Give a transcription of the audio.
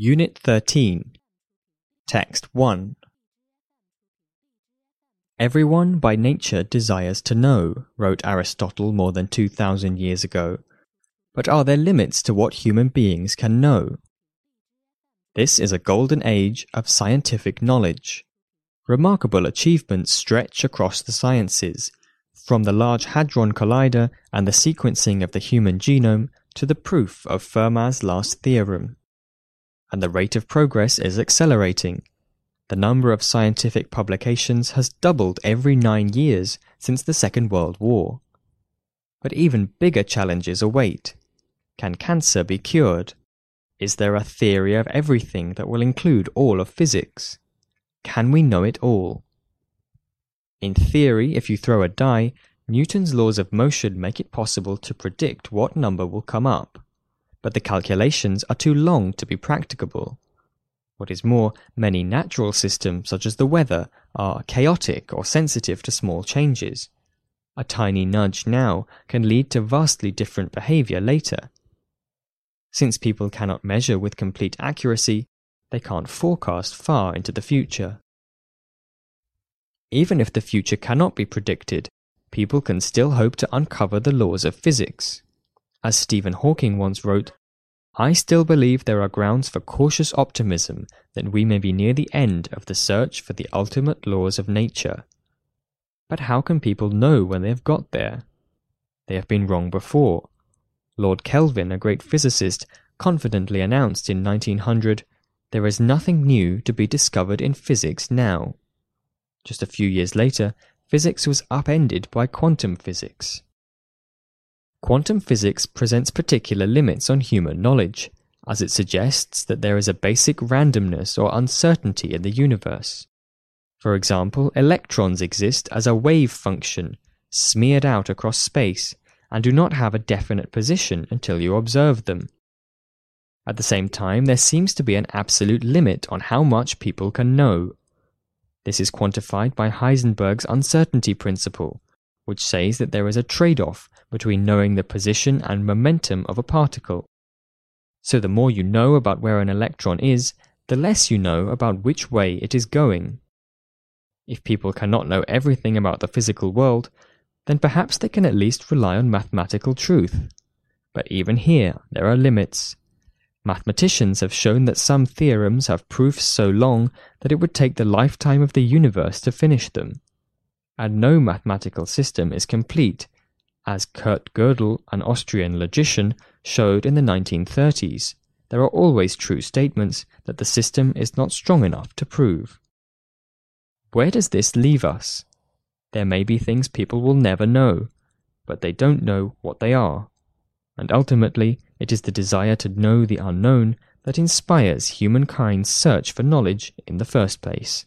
Unit 13 Text 1 Everyone by nature desires to know, wrote Aristotle more than 2,000 years ago. But are there limits to what human beings can know? This is a golden age of scientific knowledge. Remarkable achievements stretch across the sciences, from the Large Hadron Collider and the sequencing of the human genome to the proof of Fermat's last theorem and the rate of progress is accelerating. The number of scientific publications has doubled every nine years since the Second World War. But even bigger challenges await. Can cancer be cured? Is there a theory of everything that will include all of physics? Can we know it all? In theory, if you throw a die, Newton's laws of motion make it possible to predict what number will come up but the calculations are too long to be practicable. What is more, many natural systems, such as the weather, are chaotic or sensitive to small changes. A tiny nudge now can lead to vastly different behavior later. Since people cannot measure with complete accuracy, they can't forecast far into the future. Even if the future cannot be predicted, people can still hope to uncover the laws of physics. As Stephen Hawking once wrote, I still believe there are grounds for cautious optimism that we may be near the end of the search for the ultimate laws of nature. But how can people know when they have got there? They have been wrong before. Lord Kelvin, a great physicist, confidently announced in 1900 there is nothing new to be discovered in physics now. Just a few years later, physics was upended by quantum physics. Quantum physics presents particular limits on human knowledge, as it suggests that there is a basic randomness or uncertainty in the universe. For example, electrons exist as a wave function, smeared out across space, and do not have a definite position until you observe them. At the same time, there seems to be an absolute limit on how much people can know. This is quantified by Heisenberg's uncertainty principle, which says that there is a trade off between knowing the position and momentum of a particle. So the more you know about where an electron is, the less you know about which way it is going. If people cannot know everything about the physical world, then perhaps they can at least rely on mathematical truth. But even here, there are limits. Mathematicians have shown that some theorems have proofs so long that it would take the lifetime of the universe to finish them and no mathematical system is complete, as Kurt Gödel, an Austrian logician, showed in the 1930s. There are always true statements that the system is not strong enough to prove. Where does this leave us? There may be things people will never know, but they don't know what they are. And ultimately, it is the desire to know the unknown that inspires humankind's search for knowledge in the first place.